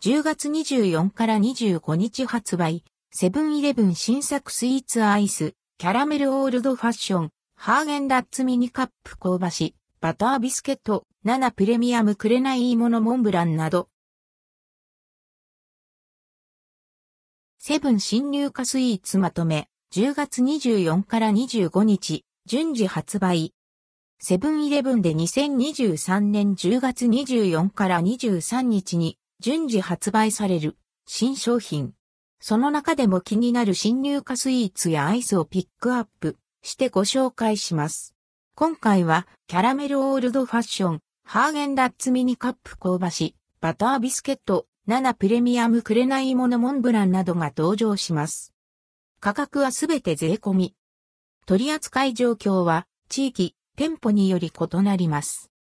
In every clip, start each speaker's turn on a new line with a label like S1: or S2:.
S1: 10月24から25日発売、セブンイレブン新作スイーツアイス、キャラメルオールドファッション、ハーゲンダッツミニカップ香ばし、バタービスケット、7プレミアムくれないものモンブランなど。セブン新入荷スイーツまとめ、10月24から25日、順次発売。セブンイレブンで2023年10月24から23日に順次発売される新商品。その中でも気になる新入荷スイーツやアイスをピックアップしてご紹介します。今回はキャラメルオールドファッション、ハーゲンダッツミニカップ香ばし、バタービスケット、7プレミアムくれないものモンブランなどが登場します。価格はすべて税込み。取扱い状況は地域、店舗により異なります。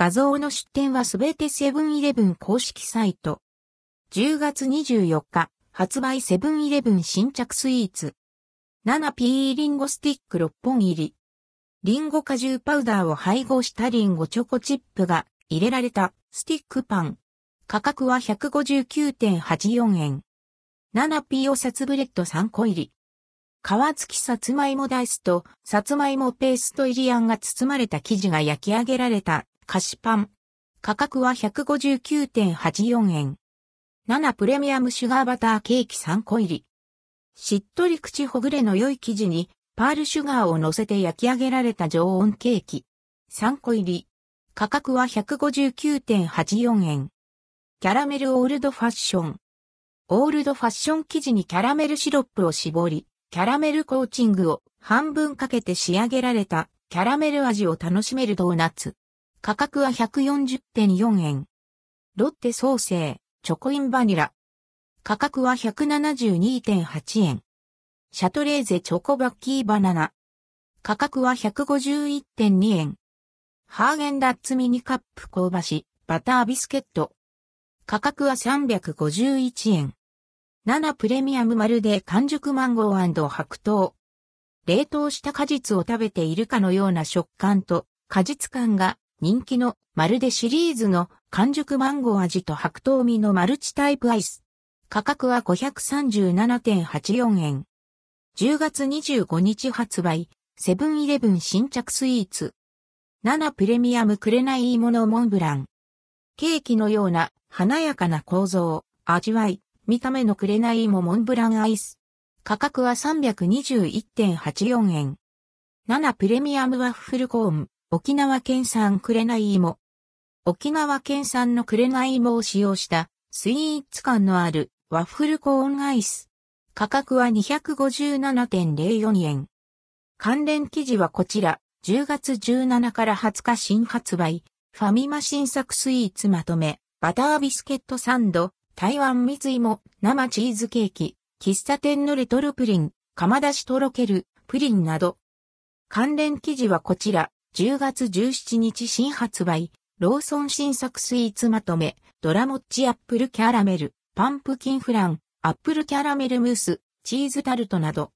S1: 画像の出典はすべてセブンイレブン公式サイト。10月24日、発売セブンイレブン新着スイーツ。7P リンゴスティック6本入り。リンゴ果汁パウダーを配合したリンゴチョコチップが入れられたスティックパン。価格は159.84円。7P おさつブレッド3個入り。皮付きさつまいもダイスとさつまいもペースト入りあんが包まれた生地が焼き上げられた菓子パン。価格は159.84円。7プレミアムシュガーバターケーキ3個入り。しっとり口ほぐれの良い生地にパールシュガーを乗せて焼き上げられた常温ケーキ。3個入り。価格は159.84円。キャラメルオールドファッション。オールドファッション生地にキャラメルシロップを絞り、キャラメルコーチングを半分かけて仕上げられたキャラメル味を楽しめるドーナツ。価格は140.4円。ロッテソーセー、チョコインバニラ。価格は172.8円。シャトレーゼチョコバッキーバナナ。価格は151.2円。ハーゲンダッツミニカップ香ばし、バタービスケット。価格は351円。7プレミアムまるで完熟マンゴー白桃。冷凍した果実を食べているかのような食感と果実感が人気のまるでシリーズの完熟マンゴー味と白桃味のマルチタイプアイス。価格は537.84円。10月25日発売、セブンイレブン新着スイーツ。7プレミアムくれないものモンブラン。ケーキのような華やかな構造、味わい、見た目のくれないもモンブランアイス。価格は321.84円。7プレミアムワッフルコーン。沖縄県産くれない芋。沖縄県産のくれない芋を使用したスイーツ感のあるワッフルコーンアイス。価格は257.04円。関連記事はこちら、10月17から20日新発売、ファミマ新作スイーツまとめ、バタービスケットサンド、台湾水芋、生チーズケーキ、喫茶店のレトルプリン、釜出しとろける、プリンなど。関連記事はこちら、10月17日新発売、ローソン新作スイーツまとめ、ドラモッチアップルキャラメル、パンプキンフラン、アップルキャラメルムース、チーズタルトなど。